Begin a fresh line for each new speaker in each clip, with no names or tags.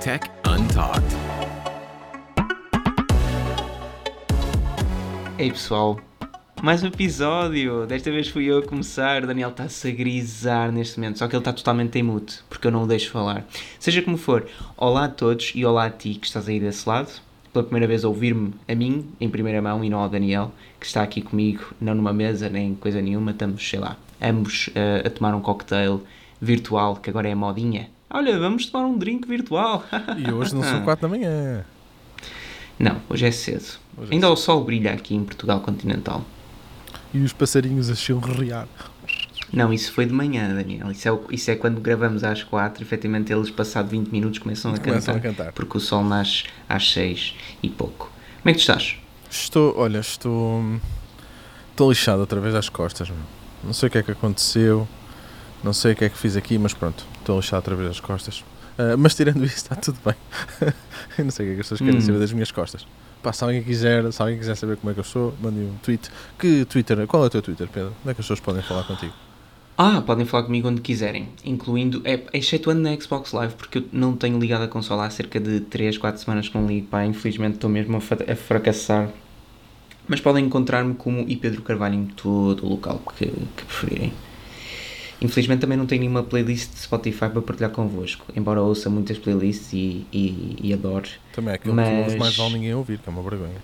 Tech Untalked.
Ei pessoal, mais um episódio! Desta vez fui eu a começar. O Daniel está-se a grisar neste momento, só que ele está totalmente em mute, porque eu não o deixo falar. Seja como for, olá a todos e olá a ti que estás aí desse lado. Pela primeira vez a ouvir-me a mim, em primeira mão, e não ao Daniel, que está aqui comigo, não numa mesa nem coisa nenhuma. Estamos, sei lá, ambos uh, a tomar um cocktail virtual, que agora é modinha. Olha, vamos tomar um drink virtual.
E hoje não são 4 da manhã.
Não, hoje é cedo.
Hoje é
Ainda o sol brilha aqui em Portugal continental.
E os passarinhos a chilrear.
Não, isso foi de manhã, Daniel. Isso é, o- isso é quando gravamos às 4, efetivamente eles, passado 20 minutos, começam a,
Começam
cantar,
a cantar.
Porque o sol nasce às 6 e pouco. Como é que tu estás?
Estou, olha, estou. Estou lixado outra vez às costas. meu. Não sei o que é que aconteceu. Não sei o que é que fiz aqui, mas pronto. Estou lixado outra vez às costas. Ah, mas tirando isso, está tudo bem. eu não sei o que é que as pessoas querem
Hum.
saber das minhas costas. Pá, se alguém quiser, se alguém quiser saber como é que eu sou, mande um tweet. Que Twitter? Qual é o teu Twitter, Pedro? Onde é que as pessoas podem falar contigo?
Ah, podem falar comigo onde quiserem, incluindo, é, excetuando na Xbox Live, porque eu não tenho ligado a consola há cerca de 3, 4 semanas que não ligo, pá, infelizmente estou mesmo a, a fracassar. Mas podem encontrar-me como I Pedro Carvalho em todo o local que, que preferirem. Infelizmente também não tenho nenhuma playlist de Spotify para partilhar convosco, embora ouça muitas playlists e, e, e adore.
Também é aquilo que
Mas-
mais vale ninguém ouvir, que é uma vergonha.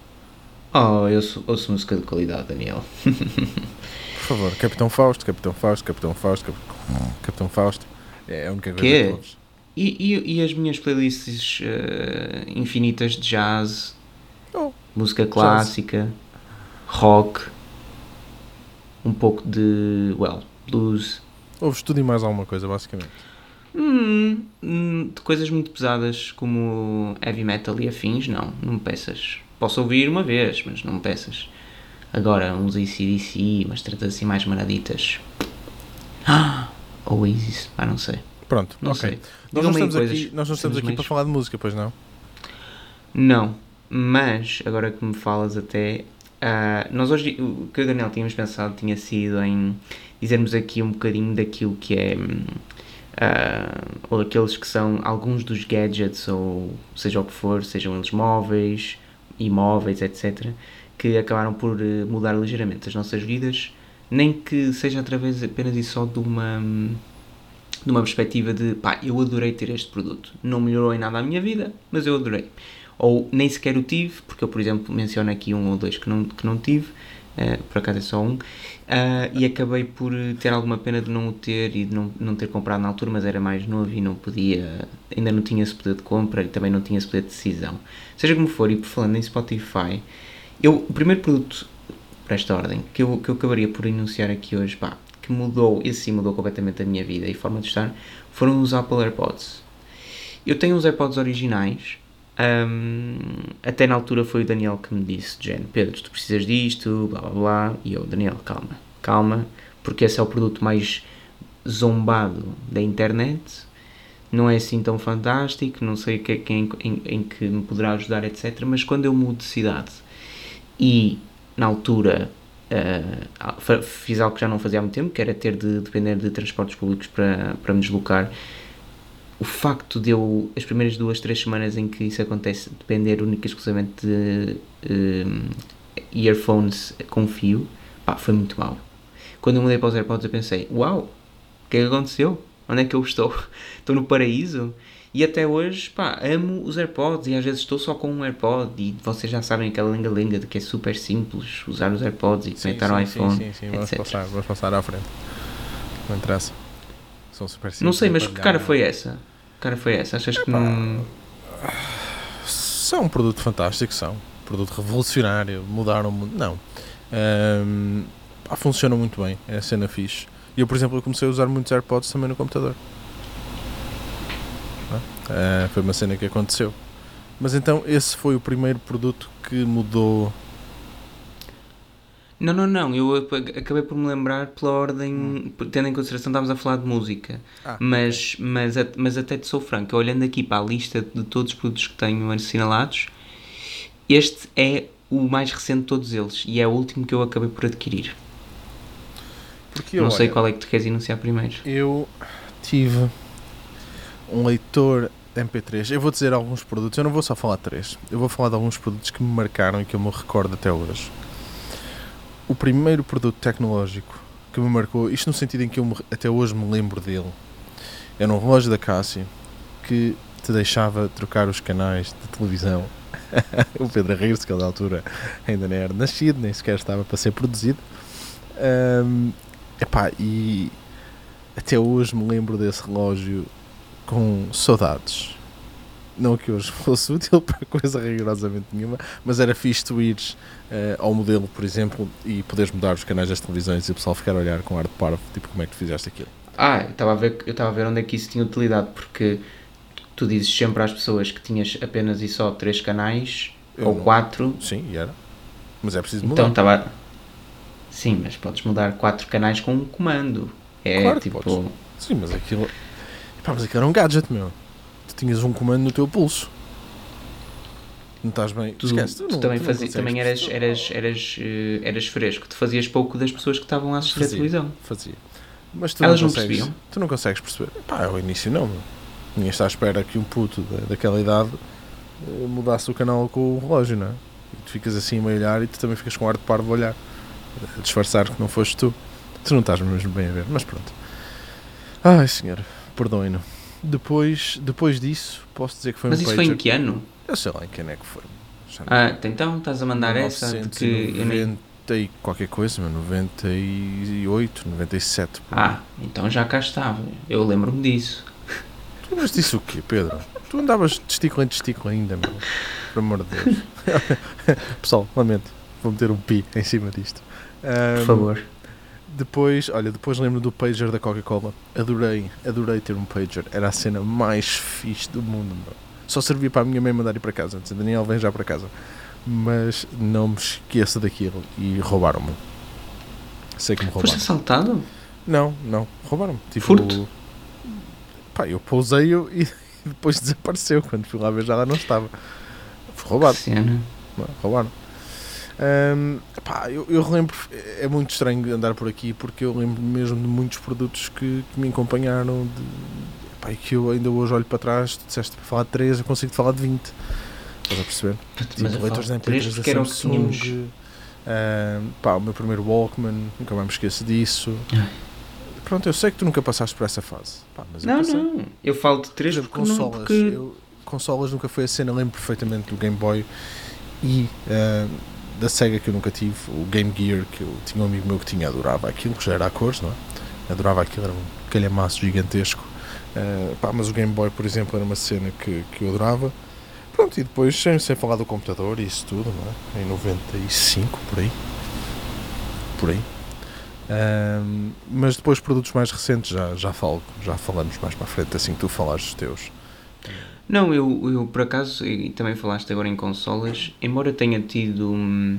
Oh, eu sou, ouço música de qualidade, Daniel.
Por favor, Capitão Fausto, Capitão Fausto, Capitão Fausto, Cap- Capitão Fausto. É a única coisa que ouves.
E, e, e as minhas playlists eh, infinitas de jazz,
Oh,
música clássica, rock, um pouco de, well, blues.
ouves tudo e mais alguma coisa, basicamente.
Hum, hum, de coisas muito pesadas como heavy metal e afins, não, não me peças. Posso ouvir uma vez, mas não me peças. Agora, uns ACDC, umas tretas assim mais maraditas. Ah, Oasis, ah, não sei.
Pronto,
Não
ok.
sei.
Nós não, estamos
coisas-
aqui, nós não estamos
coisas
aqui para falar de música, pois não?
Não, mas agora que me falas até, ah, nós hoje, o que o Daniel tínhamos pensado tinha sido em dizermos aqui um bocadinho daquilo que é, ah, ou aqueles que são alguns dos gadgets, ou seja o que for, sejam eles móveis, imóveis, etc., que acabaram por eh, mudar ligeiramente as nossas vidas, nem que seja através apenas e só de uma... hum, de uma perspectiva de pá, eu adorei ter este produto. Não melhorou em nada a minha vida, mas eu adorei. Ou nem sequer o tive, porque eu, por exemplo, menciono aqui um ou dois que não, que não tive, eh, por acaso é só um, ah, e acabei por ter alguma pena de não o ter e de não, não ter comprado na altura, mas era mais novo e não podia, ainda não tinha esse poder de compra e também não tinha esse poder de decisão. Seja como for, e por falando em Spotify, eu, o primeiro produto para esta ordem que eu, que eu acabaria por enunciar aqui hoje, pá, que mudou, esse sim mudou completamente a minha vida e forma de estar, foram os Apple AirPods. Eu tenho uns AirPods originais, hum, até na altura foi o Daniel que me disse, Jen, Pedro, tu precisas disto, blá blá blá, e eu, Daniel, calma, calma, porque esse é o produto mais zombado da internet, não é assim tão fantástico, não sei que é que em, em, em que me poderá ajudar, etc. Mas quando eu mudo de cidade e na altura fa- fiz algo que já não fazia há muito tempo, que era ter de depender de transportes públicos para, para me deslocar. O facto de eu, as primeiras duas, três semanas em que isso acontece, depender única e exclusivamente de hum, earphones com fio, pá, foi muito mau. Quando eu mudei para os AirPods eu pensei, uau, o que é que aconteceu? Onde é que eu estou? Estou no paraíso? E até hoje, pá, amo os AirPods e às vezes estou só com um AirPod e vocês já sabem aquela lenga-lenga de que é super simples usar os AirPods e conectar ao iPhone,
sim, sim, vamos
etc.
passar, vamos passar à frente. Não interessa. São super simples.
Não sei, mas que cara foi essa? Cara foi essa? Achas que não...
São um produto fantástico, são. Um produto revolucionário, mudaram o mundo. Não. Ahm, pá, funcionam muito bem, é a cena fixe. E eu, por exemplo, eu comecei a usar muitos AirPods também no computador. Ah, ah, foi uma cena que aconteceu. Mas então, esse foi o primeiro produto que mudou.
Não, não, não, eu acabei por me lembrar pela ordem, tendo em consideração que estávamos a falar de música,
Ah,
mas, mas, a- mas até te sou franco, olhando aqui para a lista de todos os produtos que tenho assinalados, este é o mais recente de todos eles e é o último que eu acabei por adquirir.
Porque eu,
não sei
olha,
qual é que tu queres enunciar primeiro.
Eu tive um leitor MP3. Eu vou dizer alguns produtos, eu não vou só falar três. Eu vou falar de alguns produtos que me marcaram e que eu me recordo até hoje. O primeiro produto tecnológico que me marcou, isto no sentido em que eu me- até hoje me lembro dele, era um relógio da Casio que te deixava trocar os canais de televisão. o Pedro a rir-se, que altura ainda não era nascido, nem sequer estava para ser produzido. Ahm, epá, e até hoje me lembro desse relógio com saudades. Não que hoje fosse útil para coisa rigorosamente nenhuma, mas era fixe tu ires eh, ao modelo, por exemplo, e poderes mudar os canais das televisões e o pessoal ficar a olhar com ar de parvo, tipo, como é que tu fizeste aquilo?
Ah, eu estava a ver, eu estava a ver onde é que isso tinha utilidade, porque tu dizes sempre às pessoas que tinhas apenas e só três canais,
Eu
ou
não-
quatro,
Sim, e era. Mas é preciso mudar.
então estava... Sim, mas podes mudar quatro canais com um comando. É
Claro
tipo...
Sim, mas aquilo. Epá, mas aquilo era um gadget, meu. Tu tinhas um comando no teu pulso. Não estás bem?
Tu,
Esquece,
tu
não-
também,
não
fazi-
consegues
também eras,
perceber.
eras, eras, eh, eras fresco, tu fazias pouco das pessoas que estavam a assistir
Fazia.
televisão.
Fazia. Mas tu
Elas
não
não percebiam?
Tu não consegues perceber. Pá, ao início não. Ninguém está à espera que um puto da- daquela idade eh, mudasse o canal com o relógio, não é? E tu ficas assim a olhar e tu também ficas com ar de parvo a olhar. A disfarçar que não foste tu. Tu não estás mesmo bem a ver, mas pronto. Ai, senhor, perdoem-no. Depois, depois disso, posso dizer que foi
Mas
um
isso foi em
pager.
que ano?
Eu sei lá em quem é que foi.
Ah, então estás a mandar essa porque eu nem...
1990 e qualquer coisa, meu, 98, 97. por aí.
Ah, então já cá estava. Eu lembro-me disso.
Tu lembras disso o quê, Pedro? Tu andavas de testículo em testículo ainda, meu. Por amor de Deus. Pessoal, lamento. Vou meter um pi em cima disto.
Por
Ahm,
favor.
Depois, olha, depois lembro do pager da Coca-Cola. Adorei, adorei ter um pager. Era a cena mais fixe do mundo, meu. Só servia para a minha mãe mandar ir para casa. Dizer, Daniel, vem já para casa. Mas não me esqueça daquilo. E roubaram-me. Sei que me
Foste
roubaram.
assaltado?
Não, não, roubaram-me. Tipo,
Furto?
Pá, eu pousei-o e depois desapareceu. Quando fui lá ver já lá não estava. Fui roubado.
Cena.
Não, roubaram. Ahm, pá, eu, eu relembro, é muito estranho andar por aqui porque eu lembro mesmo de muitos produtos que, que me acompanharam de, pá, e que eu ainda hoje olho para trás, tu disseste para falar de 3, eu consigo falar de 20. Estás a perceber?
Mas
Tipo, leitores de
de três
MP3
porque
da
que
Samsung.
tínhamos.
ahm, pá, o meu primeiro Walkman, nunca mais me esqueço disso.
Ai.
Pronto, eu sei que tu nunca passaste por essa fase. Pá, mas eu
Não, não. Eu falo de
Por
três
exemplo,
porque não...
consolas.
Porque...
Eu, consolas nunca foi a cena, lembro perfeitamente do Game Boy e ah, da Sega que eu nunca tive, o Game Gear, que eu tinha um amigo meu que tinha, adorava aquilo, que já era a cores, não é? Adorava aquilo, era um calhamaço gigantesco. Ah, pá, mas o Game Boy, por exemplo, era uma cena que, que eu adorava. Pronto, e depois, sem, sem falar do computador e isso tudo, não é? Em 95, por aí. Por aí. Ahm, mas depois produtos mais recentes já, já falo, já falamos mais para a frente, assim que tu falares dos teus.
Não, eu, eu por acaso, e também falaste agora em consolas, embora tenha tido hum,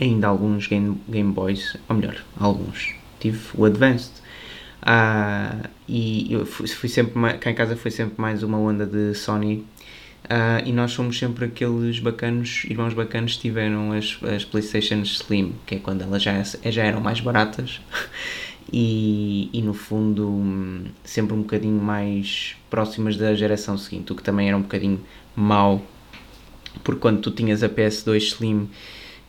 ainda alguns Game, Game Boys, ou melhor, alguns, tive o Advanced. Ah, e eu fui, fui sempre, ma- cá em casa foi sempre mais uma onda de Sony. Ah, e nós somos sempre aqueles bacanos, irmãos bacanos que tiveram as, as PlayStation Slim, que é quando elas já, já eram mais baratas e, e no fundo sempre um bocadinho mais próximas da geração seguinte, o que também era um bocadinho mau, porque quando tu tinhas a PS2 Slim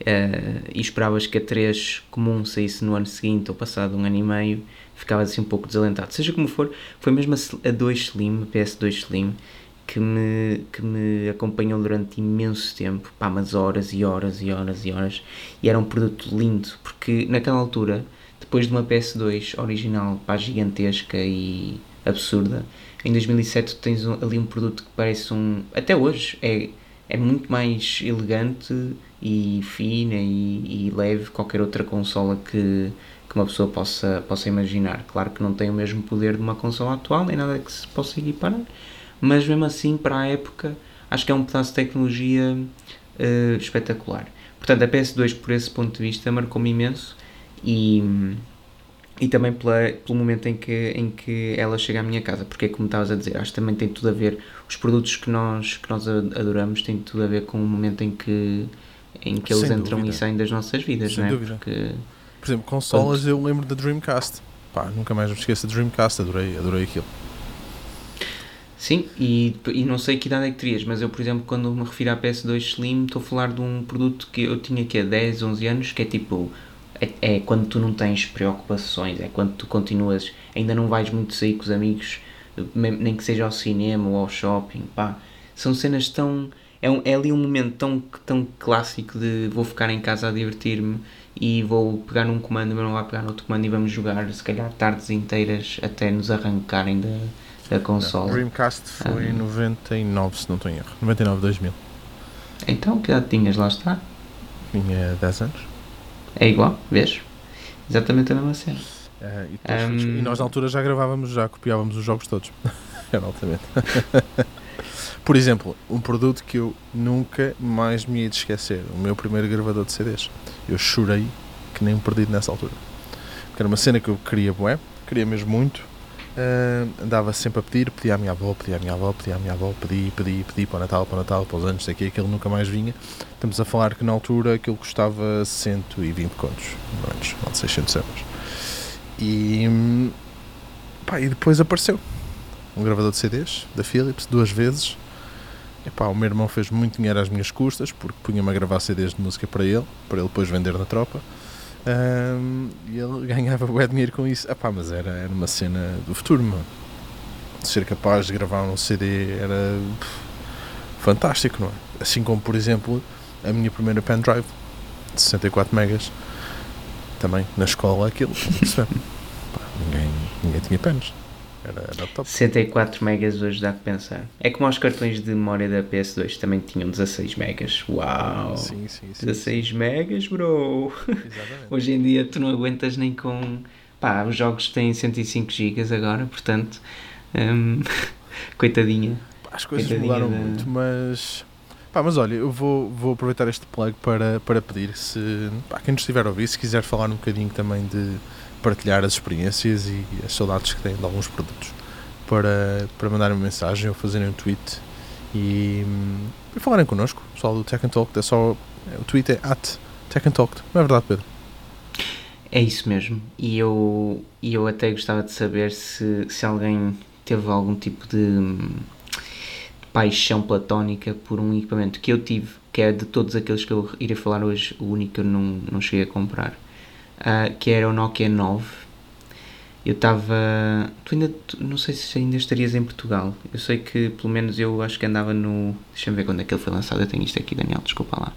eh, e esperavas que a 3 comum saísse no ano seguinte ou passado um ano e meio, ficavas assim um pouco desalentado. Seja como for, foi mesmo a 2 Slim, a PS2 Slim, que me, que me acompanhou durante imenso tempo, pá, mas horas e horas e horas e horas, e era um produto lindo, porque naquela altura, depois de uma PS2 original, pá, gigantesca e absurda, em 2007 tu tens um- ali um produto que parece um, até hoje, é, é muito mais elegante e fina e, e leve que qualquer outra consola que, que uma pessoa possa, possa imaginar. Claro que não tem o mesmo poder de uma consola atual, nem nada que se possa equiparar, mas mesmo assim, para a época, acho que é um pedaço de tecnologia eh, espetacular. Portanto, a PS2, por esse ponto de vista, marcou-me imenso e, e também pela, pelo momento em que, em que ela chega à minha casa, porque é como estavas a dizer, acho que também tem tudo a ver, os produtos que nós, que nós adoramos têm tudo a ver com o momento em que, em que eles
Sem
entram
dúvida.
e saem das nossas vidas,
Sem
não é?
dúvida.
Porque
Por exemplo, consolas eu lembro da Dreamcast. Pá, nunca mais me esqueço da Dreamcast, adorei, adorei aquilo.
Sim, e, e não sei que idade é que terias, mas eu, por exemplo, quando me refiro à PS2 Slim, estou a falar de um produto que eu tinha aqui há 10, 11 anos, que é tipo. É, é quando tu não tens preocupações, é quando tu continuas, ainda não vais muito sair com os amigos, nem que seja ao cinema ou ao shopping, pá. São cenas tão. É, um, é ali um momento tão, tão clássico de vou ficar em casa a divertir-me e vou pegar num comando, mas não vai pegar no outro comando e vamos jogar, se calhar, tardes inteiras até nos arrancarem da, da consola.
Dreamcast foi
Ah.
em 99, se não estou em erro. 99, 2000.
Então, que idade tinhas? Lá está.
Tinha 10 anos.
É igual, vês? Exatamente a mesma cena.
Eh, e, depois fui- e nós na altura já gravávamos, já copiávamos os jogos todos. Era altamente. Por exemplo, um produto que eu nunca mais me ia de esquecer. O meu primeiro gravador de CDs. Eu chorei que nem um perdido nessa altura. Porque era uma cena que eu queria bué, queria mesmo muito. Ah, andava sempre a pedir, pedia à minha avó, pedia à minha avó, pedia à minha avó, pedi, pedi, pedi para o Natal, para o Natal, para os anos, sei que aquilo nunca mais vinha. Estamos a falar que na altura aquilo custava 120 contos, antes, não de 600 euros. E, pá, e depois apareceu um gravador de CDs da Philips, duas vezes. Epá, o meu irmão fez muito dinheiro às minhas custas, porque punha-me a gravar CDs de música para ele, para ele depois vender na tropa. Hum, e ele ganhava bué dinheiro com isso. Epá, mas era, era uma cena do futuro, mano. Ser capaz de gravar um CD era pff, fantástico, não é? Assim como, por exemplo, a minha primeira pendrive de 64 megas. Também na escola aquilo. Pá, ninguém, ninguém tinha pens. Era, era top.
64 megas hoje dá que pensar. É como os cartões de memória da PS2 também tinham 16 megas. Uau!
Sim, sim, sim.
16 megas, bro!
Exatamente.
Hoje em dia tu não aguentas nem com. Pá, os jogos têm 105 gigas agora, portanto. hum, coitadinha.
As coisas
Coitadinha
mudaram
da-
muito, mas. Pá, mas olha, eu vou, vou aproveitar este plug para, para pedir se. Pá, quem nos estiver a ouvir, se quiser falar um bocadinho também de partilhar as experiências e as saudades que têm de alguns produtos, para, para mandarem uma mensagem ou fazerem um tweet e, e falarem connosco, pessoal do Tech and Talk. É só, o tweet é at Tech and Talk, não é verdade, Pedro?
É isso mesmo. E eu, e eu até gostava de saber se, se alguém teve algum tipo de, de paixão platónica por um equipamento que eu tive, que é de todos aqueles que eu irei falar hoje, o único que eu não, não cheguei a comprar, ah, que era o Nokia 9. Eu estava. Tu ainda. não sei se ainda estarias em Portugal. Eu sei que, pelo menos, eu acho que andava no. Deixa-me ver quando é que ele foi lançado. Eu tenho isto aqui, Daniel, desculpa lá.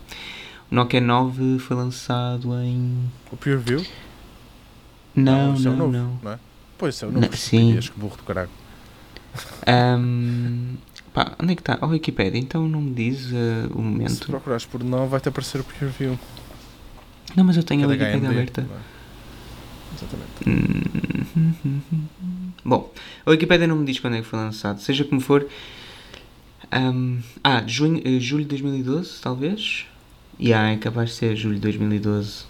O Nokia 9 foi lançado em.
O Pure View?
Não,
isso é
não,
novo,
não.
é? Pois é, o
Não,
novo.
sim.
Que burro do caralho.
Ahm, pá, onde é que está? Oh, Wikipedia, então não me diz eh, o
Se
momento.
procurares por não, vai-te aparecer o Pure View.
Não, mas eu tenho a
que é da
Wikipedia
HMD,
aberta.
é? Exatamente.
Hum, Bom, a Wikipedia não me diz quando é que foi lançado. Seja como for. ahm, ah, junho, eh, julho de 2012, talvez? E ah, é capaz de ser julho de 2012.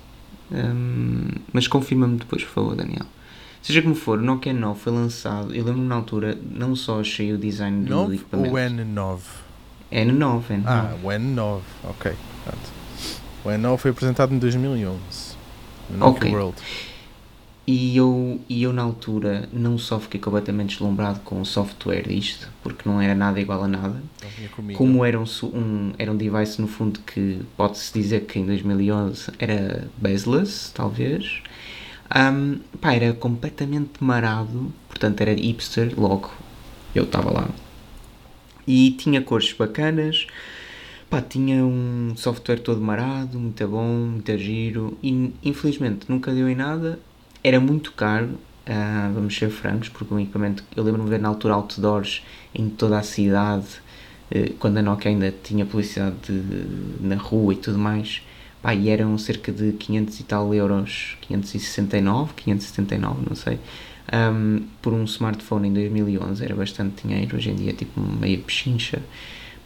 Ahm, mas confirma-me depois, por favor, Daniel. Seja como for, o Nokia 9 foi lançado. Eu lembro-me na altura, não só achei o design do
9
equipamento.
ou N9?
N9, N9.
Ah, o N9, ok. Pronto. O N9 foi apresentado em 2011 no
Ok.
World.
E eu, e eu na altura não só fiquei completamente deslumbrado com o software disto, porque não era nada igual a nada, como era um, um, era um device no fundo que pode-se dizer que em 2011 era baseless, talvez, Ahm, pá, era completamente marado, portanto era hipster, logo eu estava lá. E tinha cores bacanas, pá, tinha um software todo marado, muito bom, muito giro, e infelizmente nunca deu em nada, era muito caro, ah, vamos ser francos, porque um equipamento, eu lembro-me de ver na altura outdoors em toda a cidade, eh, quando a Nokia ainda tinha publicidade de- na rua e tudo mais, pá, e eram cerca de 500 e tal euros, 569, 579, não sei, ahm, por um smartphone em 2011, era bastante dinheiro, hoje em dia é tipo meia pechincha,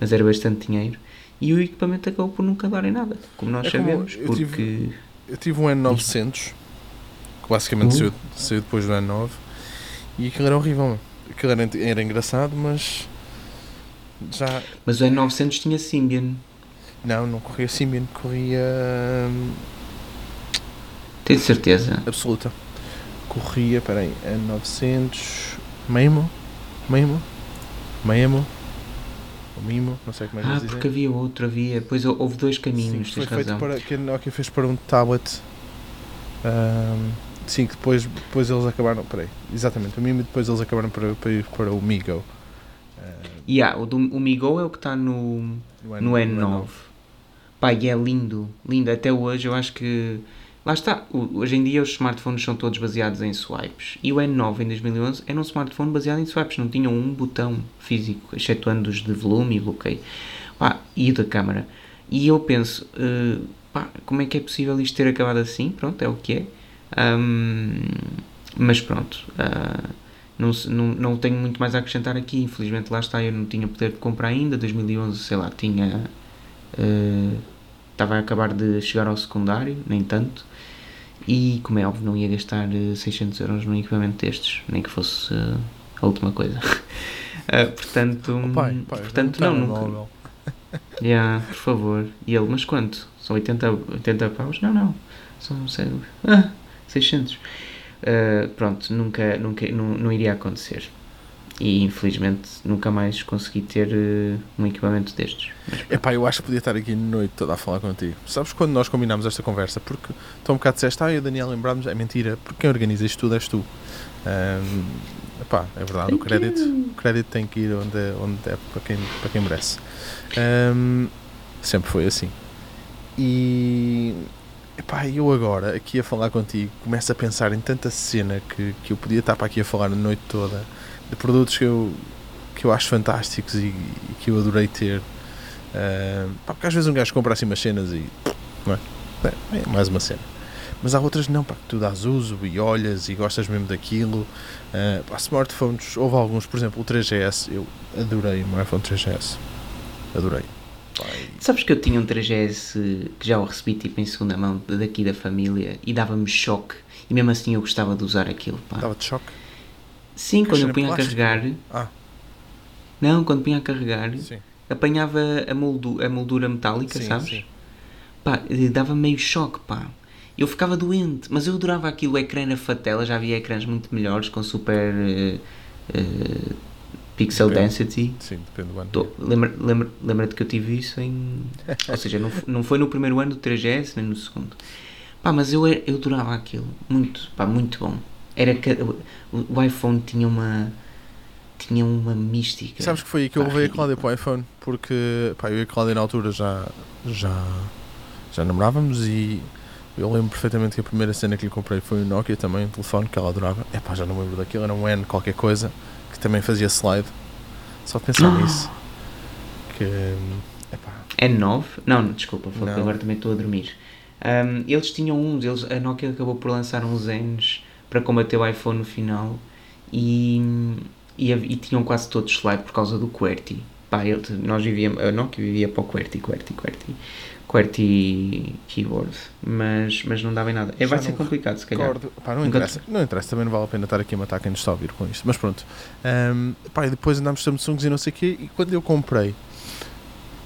mas era bastante dinheiro, e o equipamento acabou por nunca dar em nada, como nós
É como
sabemos,
eu
porque...
tive- Eu tive um N900, que basicamente
Uh.
saiu, saiu depois do N9, e aquilo era horrível. Aquilo era, era engraçado, mas já.
Mas o N900 tinha Symbian,
Não, não corria Symbian, corria. hum,
Tens certeza?
absoluta. Corria, peraí, a 900. Meimo? Meimo? Ou Mimo? Não sei como é que
Ah,
dizem.
porque havia outro, havia. Depois hou- houve dois
Sim,
caminhos,
foi
tens
feito
razão.
para, que a Nokia fez para um tablet. Ahm, sim, que depois, depois eles acabaram. Peraí, exatamente, o Mimo e depois eles acabaram para, para ir para o Migo. Ah,
Yeah, o, do, o Migo é o que está no, no N9. Pá, e é lindo, lindo. Até hoje eu acho que. Lá está, hoje em dia os smartphones são todos baseados em swipes. E o N9 em 2011 era um smartphone baseado em swipes, não tinha um botão físico, excetuando os de volume e bloqueio. Pá, e da câmara. E eu penso, eh, pá, como é que é possível isto ter acabado assim? Pronto, é o que é. Ahm, mas pronto, ah, não, não, não tenho muito mais a acrescentar aqui. Infelizmente, lá está, eu não tinha poder de comprar ainda. 2011, sei lá, tinha. eh, Estava a acabar de chegar ao secundário, nem tanto. E, como é óbvio, não ia gastar eh, 600 euros num equipamento destes, nem que fosse eh, a última coisa. Ah, portanto,
Oh, pai, pai,
portanto não, nunca.
telemóvel.
Yeah, por favor. E ele, mas quanto? São 80, 80 paus? Não, não. São sei, ah, 600. Ah, pronto, nunca, nunca não, não iria acontecer. E infelizmente nunca mais consegui ter eh, um equipamento destes.
Epá, eu acho que podia estar aqui a noite toda a falar contigo. Sabes quando nós combinámos esta conversa? Porque tu um bocado disseste, ah, e o Daniel lembrámos, é mentira, porque quem organiza isto tudo és tu. Ahm, epá, é verdade, o crédito,
you.
o crédito tem que ir onde, é- onde é para quem, para quem merece. Ahm, sempre foi assim. E epá, eu agora, aqui a falar contigo, começo a pensar em tanta cena que, que eu podia estar para aqui a falar a noite toda, de produtos que eu, que eu acho fantásticos e, e que eu adorei ter. Ah, pá, porque às vezes um gajo compra assim umas cenas e. Não é? É, é mais uma cena. Mas há outras não, pá, que tu dás uso e olhas e gostas mesmo daquilo. Ah, pá, smartphones, houve alguns, por exemplo, o 3GS, eu adorei o meu iPhone 3GS. Adorei. E-
Sabes que eu tinha um 3GS que já o recebi tipo em segunda mão daqui da família e dava-me choque. E mesmo assim eu gostava de usar aquilo. Pá.
Dava de choque?
Sim, quando eu punha a carregar.
Ah,
Não, quando punha a carregar,
sim.
apanhava a, moldu a moldura metálica,
Sim,
sabes?
sim.
Pá, eh, dava meio choque, pá. Eu ficava doente, mas eu adorava aquilo, o ecrã na fatela, já havia ecrãs muito melhores, com super eh, eh, pixel
Depende.
density.
Sim, depende do ano.
Tô- lembra- lembra- Lembra-te que eu tive isso em... Ou seja, não, não foi no primeiro ano do 3GS, nem no segundo. Pá, mas eu, eu adorava aquilo, muito, pá, muito bom. Era que, o, o iPhone tinha uma... Tinha uma mística.
Sabes que foi aí que eu levei a. Cláudia para o iPhone, porque pá, eu e a Cláudia na altura já, já, já namorávamos e eu lembro perfeitamente que a primeira cena que lhe comprei foi um Nokia também, um telefone que ela adorava. É pá, já não me lembro daquilo, era um N qualquer coisa, que também fazia slide. Só pensar
Ah.
nisso. Que. É pá.
É 9? Não, desculpa, foi
Não.
agora também estou a dormir. Ahm, eles tinham uns, eles, a Nokia acabou por lançar uns Ns para combater o iPhone no final e, e, e tinham quase todos slide por causa do QWERTY. Pá, ele- nós vivíamos, a Nokia vivia para o QWERTY, QWERTY, QWERTY, QWERTY keyboard, mas, mas não dava em nada. É,
Já
vai ser
não
complicado, se calhar.
Pá, não interessa, não interessa, também não vale a pena estar aqui a matar quem nos está a ouvir com isto. Mas pronto. Ahm, pá, e depois andámos Samsungs e não sei o quê. E quando eu comprei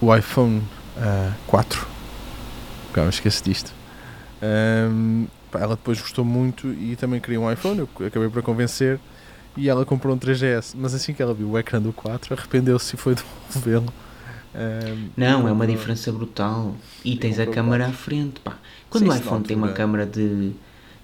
o iPhone ah, 4, cá me esqueço disto. pá, ela depois gostou muito e também queria um iPhone. Eu acabei por a convencer. E ela comprou um 3GS. Mas assim que ela viu o ecrã do 4, arrependeu-se e foi devolvê-lo. Ahm,
Não, é uma diferença brutal. E tens a câmara à frente, pá. Quando
Sim,
o iPhone tem uma câmara de,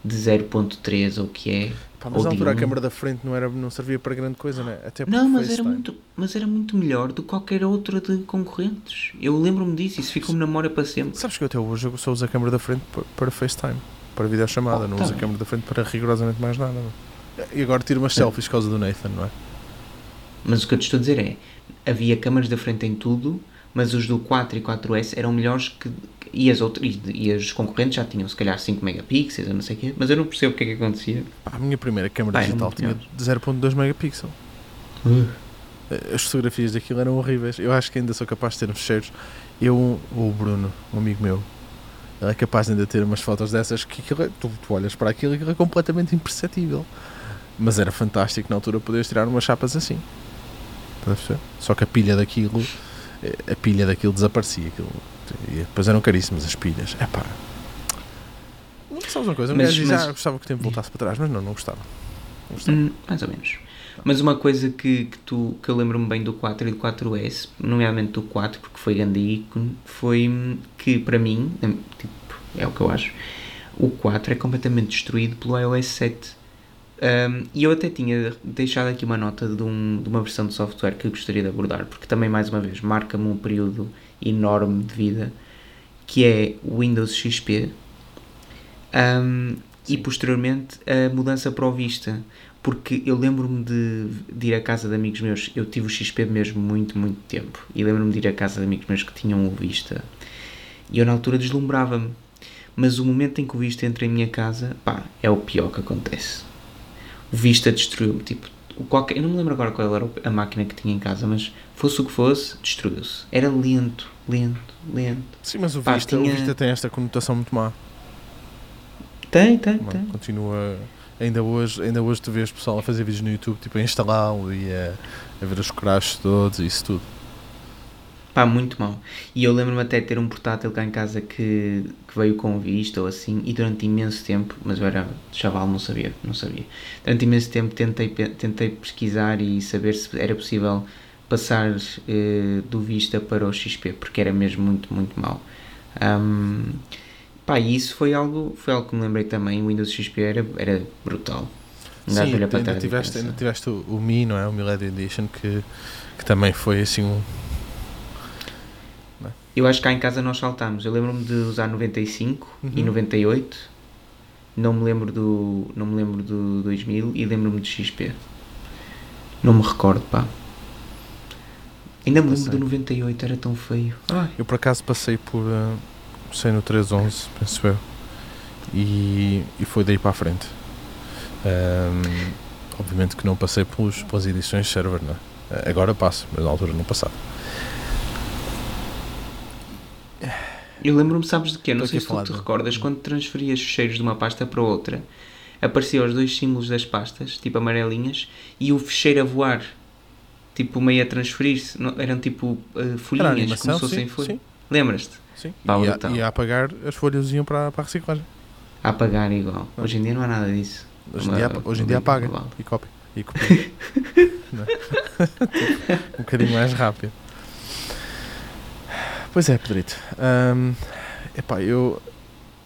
de 0.3 ou o que é,
Pá, mas
ou
na altura a
um.
câmara da frente não, era, não servia para grande coisa, né? Até
Não, mas era, muito, mas era muito melhor do que qualquer outra de concorrentes. Eu lembro-me disso, isso ficou-me na memória para sempre.
Sabes que eu até hoje eu só uso a câmera da frente pa- para FaceTime, para videochamada,
Oh,
não
tá
uso a câmera da frente para rigorosamente mais nada. não. E agora tiro umas selfies por causa do Nathan, não é?
Mas o que eu te estou a dizer é, havia câmaras da frente em tudo, mas os do 4 e 4S eram melhores que... E, as outras, e, e os concorrentes já tinham se calhar 5 megapixels ou não sei o quê, mas eu não percebo o que é que acontecia.
A minha primeira câmera
era
digital tinha
melhor.
de 0.2 megapixel. As fotografias daquilo eram horríveis. Eu acho que ainda sou capaz de ter uns cheiros. Eu, ou o Bruno, um amigo meu, é capaz de ainda ter umas fotos dessas que aquilo tu, tu olhas para aquilo e aquilo é completamente imperceptível. Mas era fantástico na altura poderes tirar umas chapas assim. Só que a pilha daquilo, eh, a pilha daquilo desaparecia. Aquilo, e depois eram caríssimas as pilhas. É pá. Sabes uma coisa?
Mas- mas-
ah, gostava que o tempo voltasse para trás, mas não, não gostava. Não gostava.
Hum, mais ou menos. Mas uma coisa que, que, tu, que eu lembro-me bem do 4 e do 4S, nomeadamente do 4, porque foi grande ícone, foi hum, que para mim, hum, tipo, é o que eu acho, o 4 é completamente destruído pelo iOS 7. Um, e eu até tinha deixado aqui uma nota de, um- de uma versão de software que eu gostaria de abordar, porque também, mais uma vez, marca-me um período enorme de vida, que é o Windows XP, um, e posteriormente a mudança para o Vista, porque eu lembro-me de, de ir à casa de amigos meus, eu tive o XP mesmo muito, muito tempo, e lembro-me de ir à casa de amigos meus que tinham o Vista, e eu na altura deslumbrava-me, mas o momento em que o Vista entra em minha casa, pá, é o pior que acontece. O Vista destruiu-me, tipo, qualquer, eu não me lembro agora qual era a máquina que tinha em casa, mas fosse o que fosse, destruiu-se. Era lento, lento, lento.
Sim, mas o
Pá,
Vista,
tinha-
o Vista tem esta conotação muito má.
Tem, tem, tem.
Continua. Ainda hoje, ainda hoje tu vês pessoal a fazer vídeos no YouTube, tipo a instalá-lo e a, a ver os crashes todos e isso tudo.
Pá, muito mal. E eu lembro-me até de ter um portátil cá em casa que, que veio com vista ou assim, e durante imenso tempo, mas eu era chaval, não sabia, não sabia. Durante imenso tempo tentei, tentei pesquisar e saber se era possível passar eh, do Vista para o XP, porque era mesmo muito, muito mal. Ahm, pá, e isso foi algo, foi algo que me lembrei também, o Windows XP era, era brutal.
Sim, ainda
e
tiveste, ainda tiveste o, o Mi, não é? O Millennium Edition, que, que também foi assim um.
Eu acho que cá em casa nós saltámos. Eu lembro-me de usar 95 e
Uhum.
98. Não me lembro do, não me lembro do 2000 e lembro-me de XP. Não me recordo, pá. Ainda me lembro
Passei.
do 98, era tão feio. Ai.
Eu por acaso passei por. Uh, passei no 311, penso eu. E, e foi daí para a frente. Ahm, obviamente que não passei pelos, pelas edições server, não é? Agora passo, mas na altura não passava.
Eu lembro-me, sabes de quê? Não
Estou
sei se tu te
de-
recordas quando transferias os cheiros de uma pasta para outra. Apareciam os dois símbolos das pastas, tipo amarelinhas, e o fecheiro a voar. Tipo, meio a transferir-se. Eram tipo uh,
Era
folhinhas,
animação,
como se fossem folhas. Lembras-te?
Sim. E, a, e a apagar as folhas iam para, para a reciclagem.
A apagar igual. Hoje em dia não há nada disso.
Hoje em dia, hoje em dia apaga
global.
e copia. E copia. Não é? um bocadinho mais rápido. Pois é, Pedrito. Ahm, epá, eu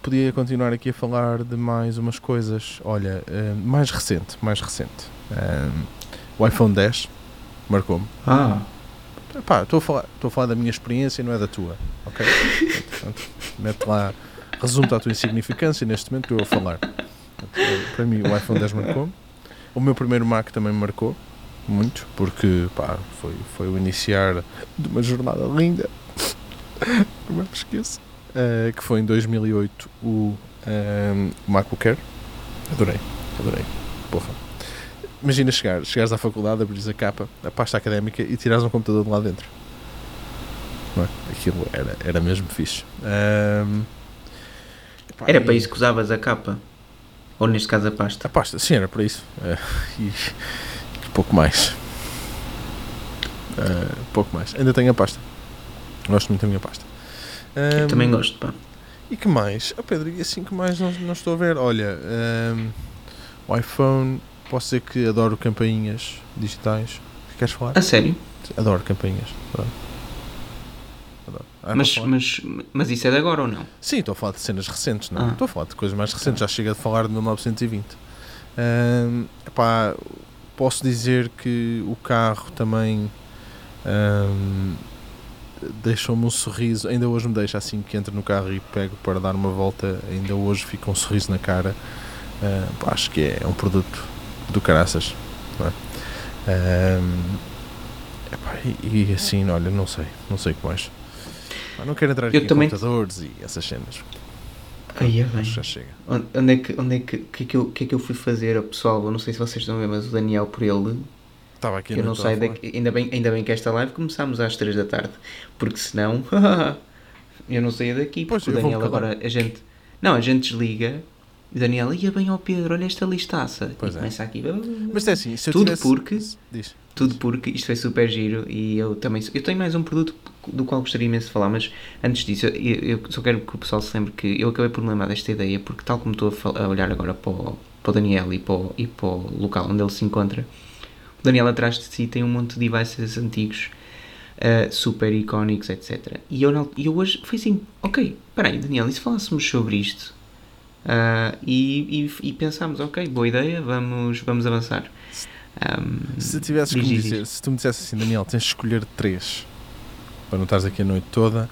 podia continuar aqui a falar de mais umas coisas. Olha, ahm, mais recente, mais recente. Ahm, o iPhone 10 marcou-me.
Ah,
Epá, estou a falar, estou a falar da minha experiência, não é da tua, ok? Portanto, mete lá, resume-te a tua insignificância neste momento estou a falar. Portanto, Para mim, o iPhone 10 marcou. O meu primeiro Mac também me marcou muito, porque pá, foi, foi o iniciar de uma jornada linda. Não me esqueço. Eh, que foi em 2008 o ehm, MacBook Air. Adorei, adorei. Porra. Imagina chegar, chegares à faculdade, abris a capa, a pasta académica e tirares um computador de lá dentro. Não é? Aquilo era, era mesmo fixe. Epá,
era
e-
para isso que usavas a capa? Ou neste caso a pasta?
a pasta, sim, era para isso. Eh, e, pouco mais. Eh, pouco mais. Ainda tenho a pasta. Gosto muito da minha pasta.
Eu
Ehm,
também gosto, pá.
E que mais? Oh, Pedro, e assim que mais não, não estou a ver? Olha, ehm, o iPhone, posso dizer que adoro campainhas digitais. Queres falar?
A sério?
Adoro campainhas. Adoro. Adoro. Ah,
mas, mas, mas isso é de agora ou não?
Sim, estou a falar de cenas recentes, não?
Ah.
Estou a falar de coisas mais recentes, já chega de falar de 1920. Ahm, epá, posso dizer que o carro também ahm, deixou-me um sorriso, ainda hoje me deixa assim que entro no carro e pego para dar uma volta, ainda hoje fica um sorriso na cara. Ah, acho que é um produto do caraças. Não é? Epá, e, e assim, olha, não sei, não sei o que mais. Pá, não quero entrar
Eu
aqui em
também-
computadores e essas cenas.
Aí é bem.
Já chega.
Onde é que, onde é que, que, é que, eu, que é que eu fui fazer, ó, pessoal? Eu não sei se vocês estão a ver, mas o Daniel por ele,
Estava aqui
eu não saio
falar.
daqui, ainda bem, ainda bem que esta live começámos às 3 da tarde, porque senão eu não saía daqui,
Pois,
porque o Daniel agora, a gente, não, a gente desliga, e Daniel, ia bem ao Pedro, olha esta listaça,
Pois
e
é.
começa aqui,
Mas é assim, se eu
Tudo
tivesse...
porque-
Diz.
tudo porque isto foi super giro e eu também, eu tenho mais um produto do qual gostaria imenso de falar, mas antes disso, eu, eu só quero que o pessoal se lembre que eu acabei por me lembrar desta ideia, porque tal como estou a, fal- a olhar agora para o, para o Daniel e para, o, e para o local onde ele se encontra, o Daniel atrás de si tem um monte de devices antigos, uh, super icónicos, etc. E eu, não- e eu hoje foi assim, ok, peraí, Daniel, e se falássemos sobre isto? Uh, e, e, e pensámos, ok, boa ideia, vamos, vamos avançar. Um,
Se tivesses que me dizer,
diz.
se tu me dissesse assim, Daniel, tens de escolher três para não estares aqui a noite toda,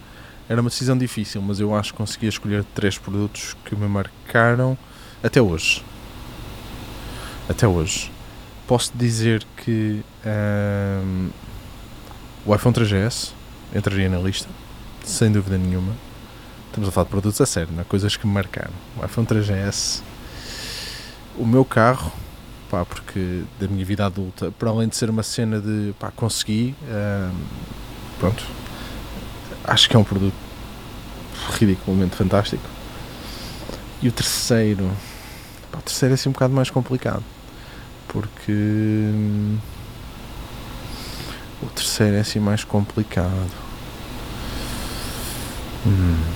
era uma decisão difícil, mas eu acho que consegui escolher três produtos que me marcaram até hoje. Até hoje. Posso dizer que ahm, o iPhone 3GS entraria na lista, sem dúvida nenhuma. Estamos a falar de produtos a sério, não é? coisas que me marcaram. O iPhone 3GS, o meu carro, pá, porque da minha vida adulta, para além de ser uma cena de pá, consegui, ahm, pronto, acho que é um produto ridiculamente fantástico. E o terceiro, pá, o terceiro é assim um bocado mais complicado, porque hum, o terceiro é assim mais complicado. Hum.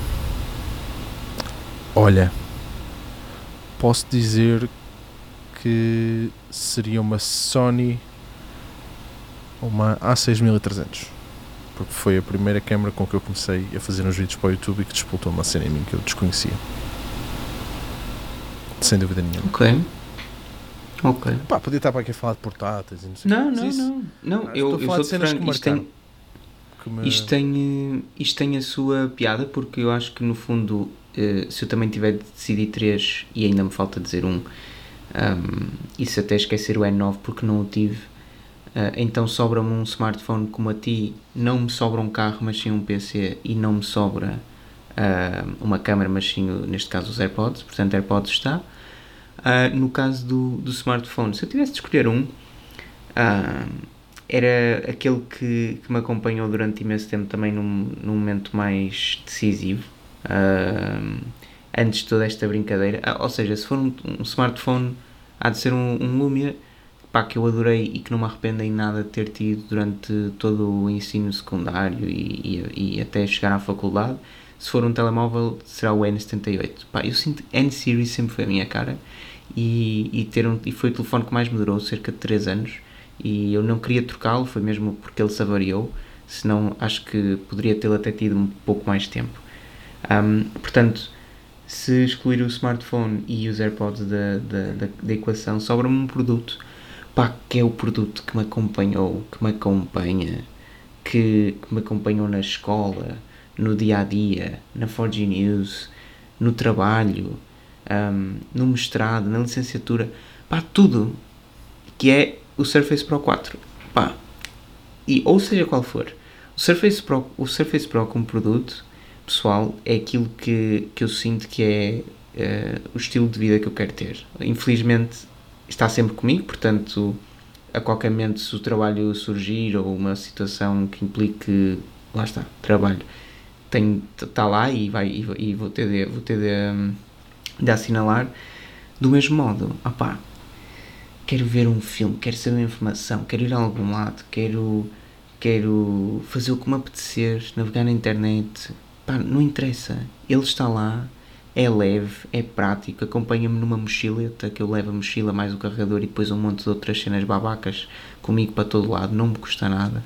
Olha, posso dizer que seria uma Sony uma A6300 porque foi a primeira câmera com que eu comecei a fazer uns vídeos para o YouTube e que disputou uma cena em mim que eu desconhecia sem dúvida nenhuma
Ok. Ok.
pá, podia estar para aqui a falar de portáteis e não sei o
Não, não,
isso
não. Não,
Ah,
eu,
estou a
eu
falar
sou
de cenas que
franco. Isto tem,
marcaram. que me-
isto, tem, eh, isto tem a sua piada porque eu acho que no fundo, eh, se eu também tiver de decidir três e ainda me falta dizer um, e se até esquecer o N9 porque não o tive, ah, então sobra-me um smartphone como a ti, não me sobra um carro, mas sim um PC, e não me sobra ah, uma câmera, mas sim, neste caso, os AirPods. Portanto, AirPods está. Ah, no caso do, do smartphone, se eu tivesse de escolher um, era aquele que, que me acompanhou durante imenso tempo também num, num momento mais decisivo. Ah, antes de toda esta brincadeira. Ah, ou seja, se for um, um smartphone, há de ser um, um Lumia pá, que eu adorei e que não me arrependo em nada de ter tido durante todo o ensino secundário e, e, e até chegar à faculdade. Se for um telemóvel, será o N78. Pá, eu sinto N-Series sempre foi a minha cara e, e, ter um, e foi o telefone que mais me durou, cerca de 3 anos. E eu não queria trocá-lo, foi mesmo porque ele se avariou. Senão acho que poderia tê-lo até tido um pouco mais tempo. Um, portanto, se excluir o smartphone e os AirPods da, da, da, da equação, sobra-me um produto pá, que é o produto que me acompanhou, que me acompanha, que, que me acompanhou na escola, no dia a dia, na 4G News, no trabalho, um, no mestrado, na licenciatura, pá, tudo, que é o Surface Pro 4. Pá, e ou seja qual for, o Surface Pro, o Surface Pro como produto, pessoal, é aquilo que, que eu sinto que é eh, o estilo de vida que eu quero ter. Infelizmente está sempre comigo, portanto, a qualquer momento, se o trabalho surgir ou uma situação que implique, lá está, trabalho, está lá e, vai, vou- e vou ter de, vou ter de, hum, de assinalar. Do mesmo modo, opá, quero ver um filme, quero saber informação, quero ir a algum lado, quero, quero fazer o que me apetecer, navegar na internet, pá, não interessa, ele está lá, é leve, é prático, acompanha-me numa mochileta que eu levo a mochila mais o carregador e depois um monte de outras cenas babacas comigo para todo lado, não me custa nada.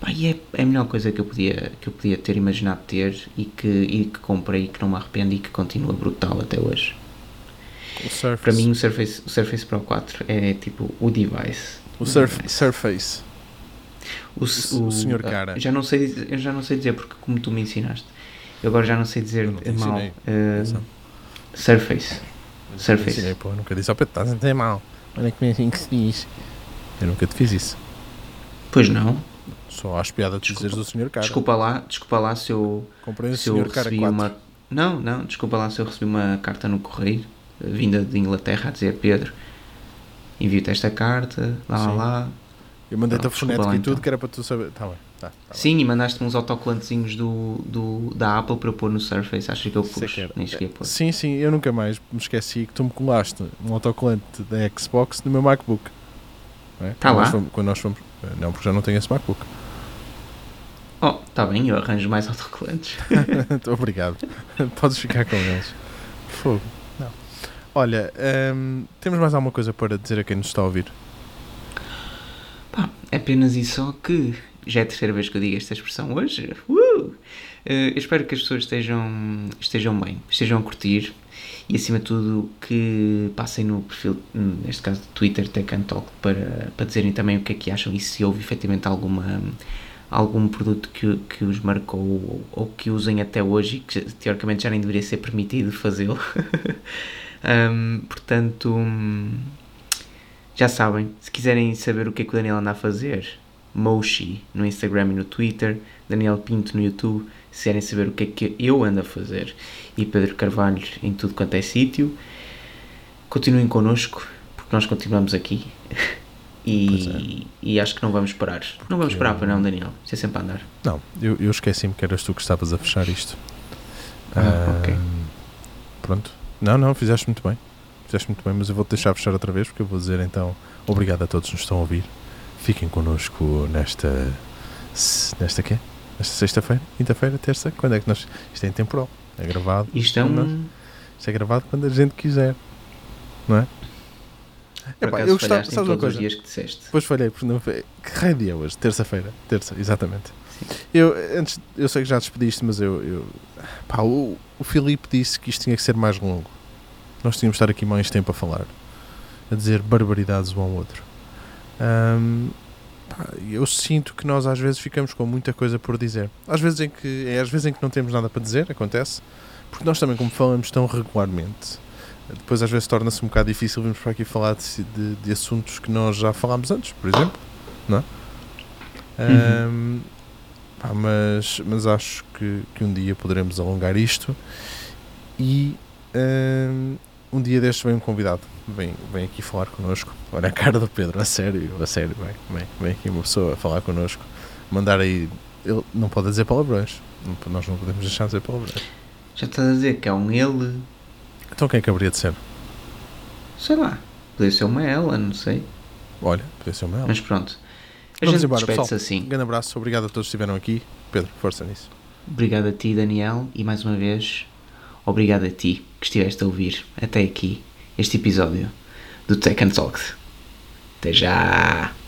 Pá, e é, é a melhor coisa que eu podia, que eu podia ter imaginado ter e que, e que comprei e que não me arrependo e que continua brutal até hoje.
o
Para mim o Surface, o Surface Pro 4 é tipo o device.
o Surf,
device.
Surface
O,
o senhor
ah,
cara.
Já não sei, eu já não sei dizer porque como tu me ensinaste. Eu agora já não sei dizer
não
mal.
Atenção.
Surface. Surface.
Ensinei, pô, eu nunca disse ao Pedro, estás a dizer mal. Olha que é assim que se diz. Eu nunca te fiz isso.
Pois não.
Só acho piada de dizeres do senhor cara.
Desculpa lá, desculpa lá se eu,
Comprei o
se eu recebi
4.
uma. Não, não, desculpa lá se eu recebi uma carta no correio, vinda de Inglaterra, a dizer Pedro, envio-te esta carta, lá, lá,
Sim.
lá.
Eu mandei-te a
Pronto, desculpa
fonética e tudo
então.
que era para tu saber. Tá bem, tá. tá bem.
Sim, e mandaste-me uns autocolantezinhos do, do, da Apple para eu pôr no Surface, acho que eu
Sei
pus,
que
nem cheguei a pôr.
Sim, sim, eu nunca mais me esqueci que tu me colaste um autocolante da Xbox no meu MacBook. Não é?
Tá
quando
lá?
Nós fomos, quando nós fomos. Não, porque já não tenho esse MacBook.
Oh, está bem, eu arranjo mais autocolantes.
Obrigado. Podes ficar com eles. Fogo. Não. Olha, hum, temos mais alguma coisa para dizer a quem nos está a ouvir?
Pá, apenas isso só que já é a terceira vez que eu digo esta expressão hoje. Uh! Eu espero que as pessoas estejam, estejam bem, estejam a curtir e acima de tudo que passem no perfil, neste caso do Twitter, Tech and Talk, para, para dizerem também o que é que acham e se houve efetivamente alguma, algum produto que, que os marcou ou, ou que usem até hoje e que teoricamente já nem deveria ser permitido fazê-lo. um, portanto, já sabem, se quiserem saber o que é que o Daniel anda a fazer, Moshi no Instagram e no Twitter, Daniel Pinto no YouTube, se quiserem saber o que é que eu ando a fazer, e Pedro Carvalho em tudo quanto é sítio, continuem connosco, porque nós continuamos aqui. E, é. e acho que não vamos parar. Porque não vamos parar para não, Daniel. Isso é sempre a andar.
Não, eu, eu esqueci-me que eras tu que estavas a fechar isto.
Ah, uh, ok.
Pronto. Não, não, fizeste muito bem. Fizeste muito bem, mas eu vou-te deixar fechar outra vez porque eu vou dizer então obrigado a todos que nos estão a ouvir. Fiquem connosco nesta. Nesta quê? Nesta sexta-feira? Quinta-feira? Terça? Quando é que nós. Isto é intemporal. É gravado.
Isto é um.
Isto é gravado quando a gente quiser. Não é?
Epá, eu gostava, sabes uma coisa? Dias que
disseste. Depois falhei, porque não foi. Que raio dia é hoje? Terça-feira. Terça, exatamente. Sim. Eu, antes, eu sei que já despediste, mas eu. eu pá, o, o Filipe disse que isto tinha que ser mais longo. Nós tínhamos de estar aqui mais tempo a falar. A dizer barbaridades um ao outro. Um, pá, eu sinto que nós às vezes ficamos com muita coisa por dizer. Às vezes em que, é às vezes em que não temos nada para dizer, acontece. Porque nós também, como falamos tão regularmente, depois às vezes torna-se um bocado difícil virmos para aqui falar de, de, de, assuntos que nós já falámos antes, por exemplo, não é? Uhum. Um, pá, mas, mas acho que, que um dia poderemos alongar isto e um, um dia destes vem um convidado, vem, vem aqui falar connosco. Olha a cara do Pedro, a sério, a sério, vem, vem, vem aqui uma pessoa a falar connosco, mandar aí. Ele não pode dizer palavrões, nós não podemos deixar de dizer palavrões.
Já estás a dizer que é um ele
então quem é que haveria de ser?
Sei lá. Podia ser uma ela, não sei.
Olha, podia ser uma ela.
Mas pronto. A
Vamos gente embora, pessoal. assim. Um grande abraço, obrigado a todos que estiveram aqui. Pedro, força nisso.
Obrigado a ti, Daniel, e mais uma vez, obrigado a ti que estiveste a ouvir até aqui este episódio do Tech and Talk. Até já!